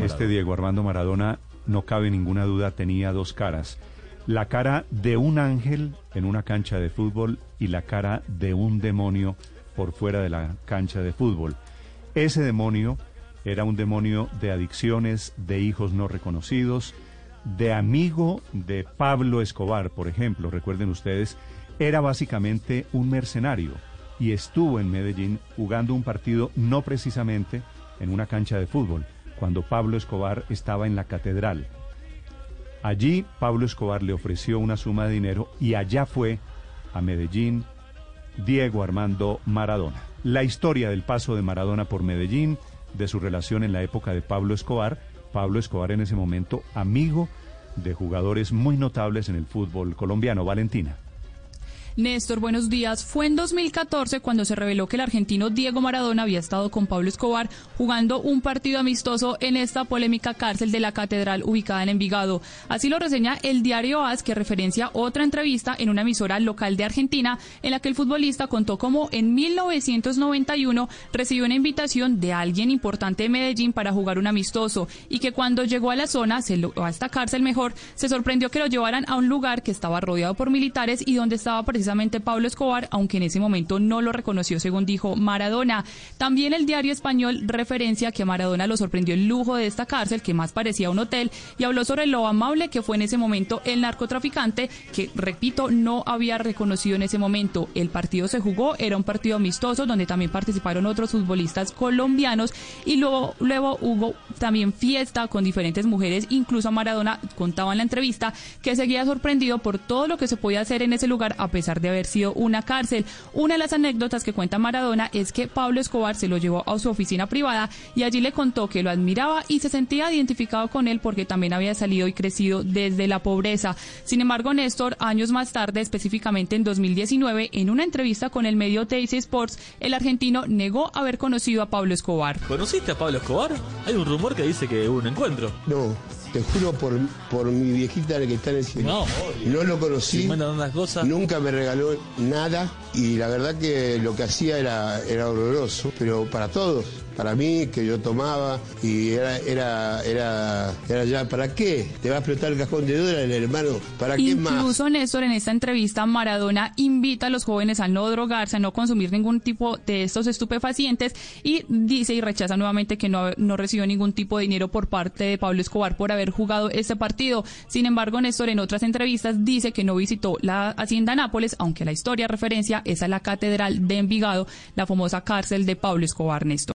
Este Diego Armando Maradona, no cabe ninguna duda, tenía dos caras. La cara de un ángel en una cancha de fútbol y la cara de un demonio por fuera de la cancha de fútbol. Ese demonio era un demonio de adicciones, de hijos no reconocidos, de amigo de Pablo Escobar, por ejemplo, recuerden ustedes, era básicamente un mercenario y estuvo en Medellín jugando un partido no precisamente en una cancha de fútbol, cuando Pablo Escobar estaba en la catedral. Allí Pablo Escobar le ofreció una suma de dinero y allá fue a Medellín Diego Armando Maradona. La historia del paso de Maradona por Medellín, de su relación en la época de Pablo Escobar, Pablo Escobar en ese momento amigo de jugadores muy notables en el fútbol colombiano. Valentina. Néstor, buenos días. Fue en 2014 cuando se reveló que el argentino Diego Maradona había estado con Pablo Escobar jugando un partido amistoso en esta polémica cárcel de la Catedral ubicada en Envigado. Así lo reseña el diario AS, que referencia otra entrevista en una emisora local de Argentina, en la que el futbolista contó cómo en 1991 recibió una invitación de alguien importante de Medellín para jugar un amistoso y que cuando llegó a la zona, a esta cárcel mejor, se sorprendió que lo llevaran a un lugar que estaba rodeado por militares y donde estaba precisamente Pablo Escobar, aunque en ese momento no lo reconoció, según dijo Maradona. También el diario español referencia que a Maradona lo sorprendió el lujo de esta cárcel, que más parecía un hotel, y habló sobre lo amable que fue en ese momento el narcotraficante, que, repito, no había reconocido en ese momento. El partido se jugó, era un partido amistoso, donde también participaron otros futbolistas colombianos, y luego, luego hubo también fiesta con diferentes mujeres, incluso Maradona contaba en la entrevista que seguía sorprendido por todo lo que se podía hacer en ese lugar a pesar de haber sido una cárcel. Una de las anécdotas que cuenta Maradona es que Pablo Escobar se lo llevó a su oficina privada y allí le contó que lo admiraba y se sentía identificado con él porque también había salido y crecido desde la pobreza. Sin embargo, Néstor, años más tarde, específicamente en 2019, en una entrevista con el medio TIC Sports, el argentino negó haber conocido a Pablo Escobar. ¿Conociste a Pablo Escobar? Hay un rumor que dice que hubo un encuentro. No, te juro por, por mi viejita que está en el cielo. No, No lo conocí, cosas. nunca me regaló nada y la verdad que lo que hacía era, era horroroso, pero para todos, para mí que yo tomaba y era, era, era, era ya, ¿para qué? ¿Te va a explotar el cajón de dólares, hermano? ¿Para qué más? Incluso Néstor en esta entrevista Maradona invita a los jóvenes a no drogarse, a no consumir ningún tipo de estos estupefacientes y dice y rechaza nuevamente que no, no recibió ningún tipo de dinero por parte de Pablo Escobar por haber jugado este partido. Sin embargo, Néstor en otras entrevistas dice que no visitó la hacienda Nápoles, aunque la historia referencia es a la catedral de Envigado, la famosa cárcel de Pablo Escobar, Néstor.